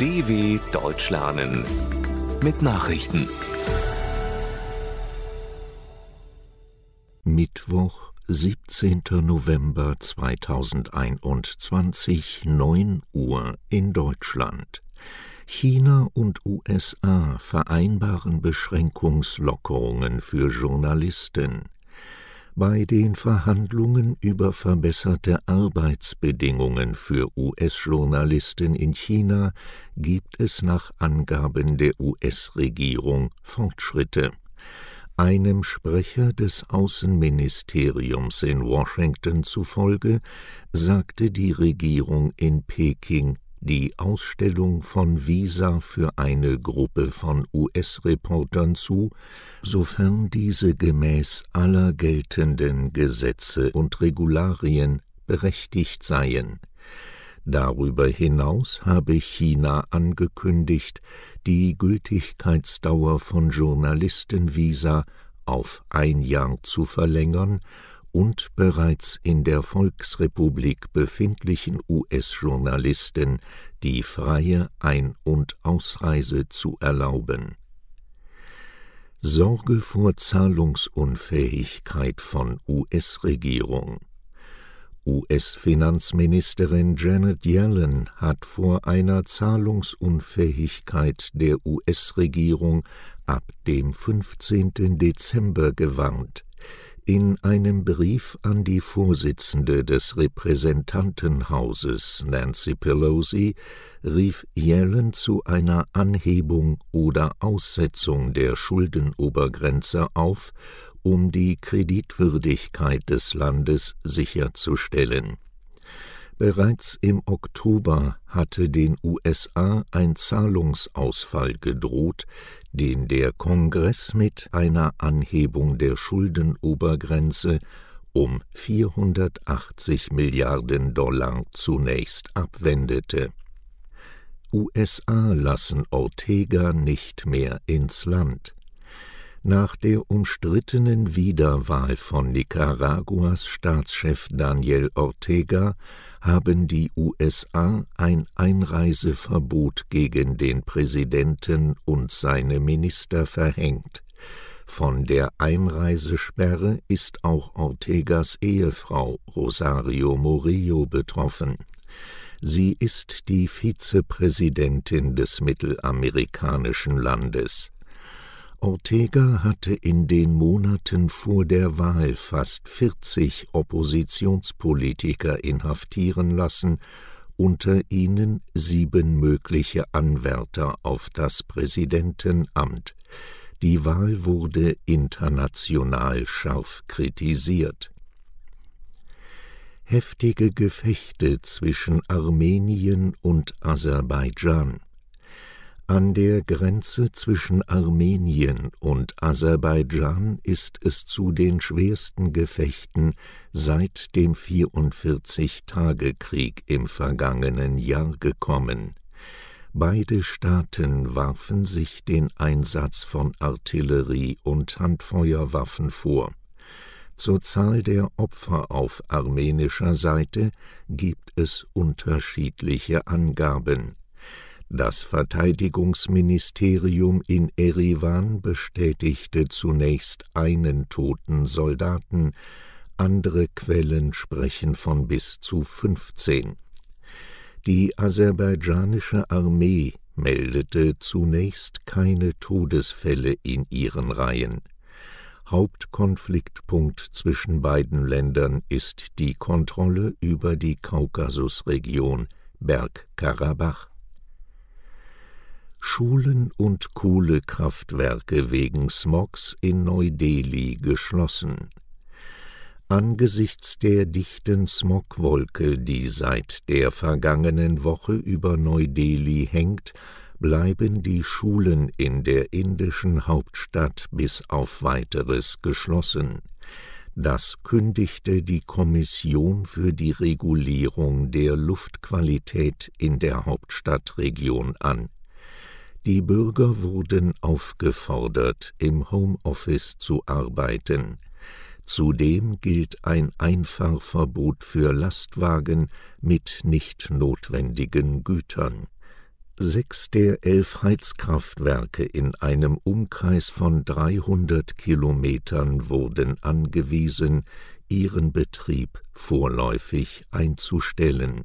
DW Deutsch lernen mit Nachrichten. Mittwoch, 17. November 2021, 9 Uhr in Deutschland. China und USA vereinbaren Beschränkungslockerungen für Journalisten. Bei den Verhandlungen über verbesserte Arbeitsbedingungen für US-Journalisten in China gibt es nach Angaben der US-Regierung Fortschritte. Einem Sprecher des Außenministeriums in Washington zufolge sagte die Regierung in Peking die Ausstellung von Visa für eine Gruppe von US-Reportern zu, sofern diese gemäß aller geltenden Gesetze und Regularien berechtigt seien. Darüber hinaus habe China angekündigt, die Gültigkeitsdauer von Journalistenvisa auf ein Jahr zu verlängern und bereits in der Volksrepublik befindlichen US-Journalisten die freie Ein- und Ausreise zu erlauben. Sorge vor Zahlungsunfähigkeit von US-Regierung US-Finanzministerin Janet Yellen hat vor einer Zahlungsunfähigkeit der US-Regierung ab dem 15. Dezember gewarnt. In einem Brief an die Vorsitzende des Repräsentantenhauses Nancy Pelosi rief Yellen zu einer Anhebung oder Aussetzung der Schuldenobergrenze auf, um die Kreditwürdigkeit des Landes sicherzustellen. Bereits im Oktober hatte den USA ein Zahlungsausfall gedroht, den der Kongress mit einer Anhebung der Schuldenobergrenze um 480 Milliarden Dollar zunächst abwendete. USA lassen Ortega nicht mehr ins Land. Nach der umstrittenen Wiederwahl von Nicaraguas Staatschef Daniel Ortega haben die USA ein Einreiseverbot gegen den Präsidenten und seine Minister verhängt. Von der Einreisesperre ist auch Ortegas Ehefrau Rosario Murillo betroffen. Sie ist die Vizepräsidentin des mittelamerikanischen Landes. Ortega hatte in den Monaten vor der Wahl fast 40 Oppositionspolitiker inhaftieren lassen, unter ihnen sieben mögliche Anwärter auf das Präsidentenamt. Die Wahl wurde international scharf kritisiert. Heftige Gefechte zwischen Armenien und Aserbaidschan an der Grenze zwischen Armenien und Aserbaidschan ist es zu den schwersten Gefechten seit dem 44-Tage-Krieg im vergangenen Jahr gekommen. Beide Staaten warfen sich den Einsatz von Artillerie und Handfeuerwaffen vor. Zur Zahl der Opfer auf armenischer Seite gibt es unterschiedliche Angaben. Das Verteidigungsministerium in Eriwan bestätigte zunächst einen toten Soldaten, andere Quellen sprechen von bis zu 15. Die aserbaidschanische Armee meldete zunächst keine Todesfälle in ihren Reihen. Hauptkonfliktpunkt zwischen beiden Ländern ist die Kontrolle über die Kaukasusregion Bergkarabach. Schulen und Kohlekraftwerke wegen Smogs in Neu-Delhi geschlossen. Angesichts der dichten Smogwolke, die seit der vergangenen Woche über Neu-Delhi hängt, bleiben die Schulen in der indischen Hauptstadt bis auf weiteres geschlossen. Das kündigte die Kommission für die Regulierung der Luftqualität in der Hauptstadtregion an. Die Bürger wurden aufgefordert, im Homeoffice zu arbeiten. Zudem gilt ein Einfahrverbot für Lastwagen mit nicht notwendigen Gütern. Sechs der elf Heizkraftwerke in einem Umkreis von 300 Kilometern wurden angewiesen, ihren Betrieb vorläufig einzustellen.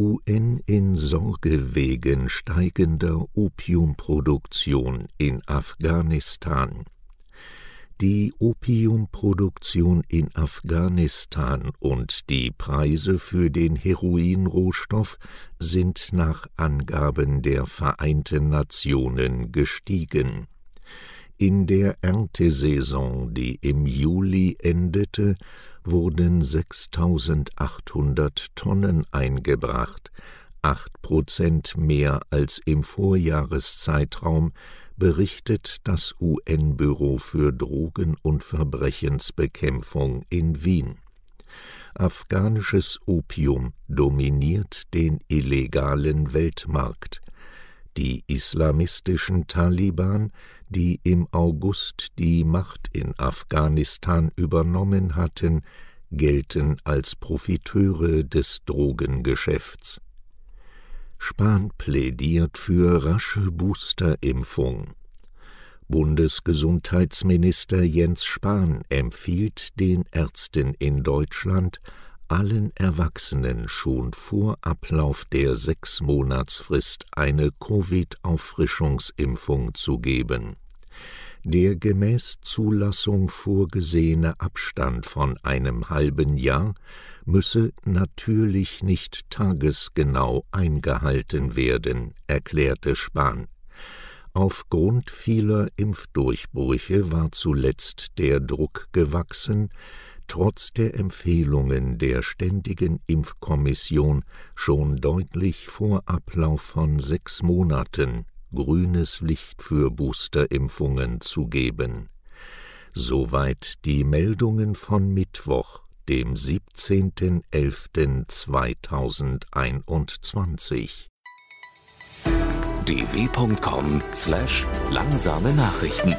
UN in Sorge wegen steigender Opiumproduktion in Afghanistan die Opiumproduktion in Afghanistan und die Preise für den Heroinrohstoff sind nach Angaben der Vereinten Nationen gestiegen. In der Erntesaison, die im Juli endete, wurden 6800 Tonnen eingebracht, acht Prozent mehr als im Vorjahreszeitraum, berichtet das UN-Büro für Drogen- und Verbrechensbekämpfung in Wien. Afghanisches Opium dominiert den illegalen Weltmarkt. Die islamistischen Taliban, die im August die Macht in Afghanistan übernommen hatten, gelten als Profiteure des Drogengeschäfts. Spahn plädiert für rasche Boosterimpfung. Bundesgesundheitsminister Jens Spahn empfiehlt den Ärzten in Deutschland, allen Erwachsenen schon vor Ablauf der Sechsmonatsfrist eine Covid-Auffrischungsimpfung zu geben der gemäß Zulassung vorgesehene Abstand von einem halben Jahr müsse natürlich nicht tagesgenau eingehalten werden, erklärte Spahn. Aufgrund vieler Impfdurchbrüche war zuletzt der Druck gewachsen, trotz der Empfehlungen der Ständigen Impfkommission schon deutlich vor Ablauf von sechs Monaten grünes Licht für Boosterimpfungen zu geben. Soweit die Meldungen von Mittwoch, dem 17.11.2021. dw.com/langsame Nachrichten